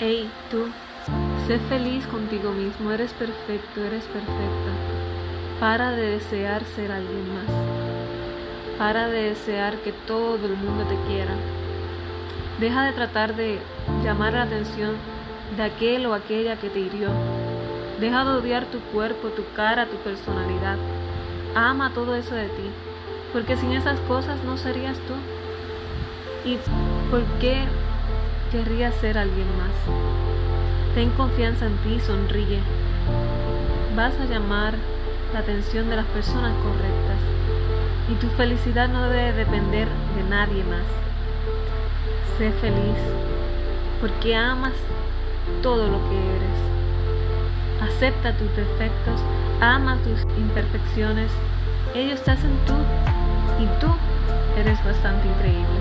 Hey, tú, sé feliz contigo mismo, eres perfecto, eres perfecta. Para de desear ser alguien más. Para de desear que todo el mundo te quiera. Deja de tratar de llamar la atención de aquel o aquella que te hirió. Deja de odiar tu cuerpo, tu cara, tu personalidad. Ama todo eso de ti, porque sin esas cosas no serías tú. ¿Y por qué querrías ser alguien más? Ten confianza en ti, sonríe. Vas a llamar la atención de las personas correctas y tu felicidad no debe depender de nadie más. Sé feliz porque amas todo lo que eres. Acepta tus defectos, ama tus imperfecciones. Ellos te hacen tú y tú eres bastante increíble.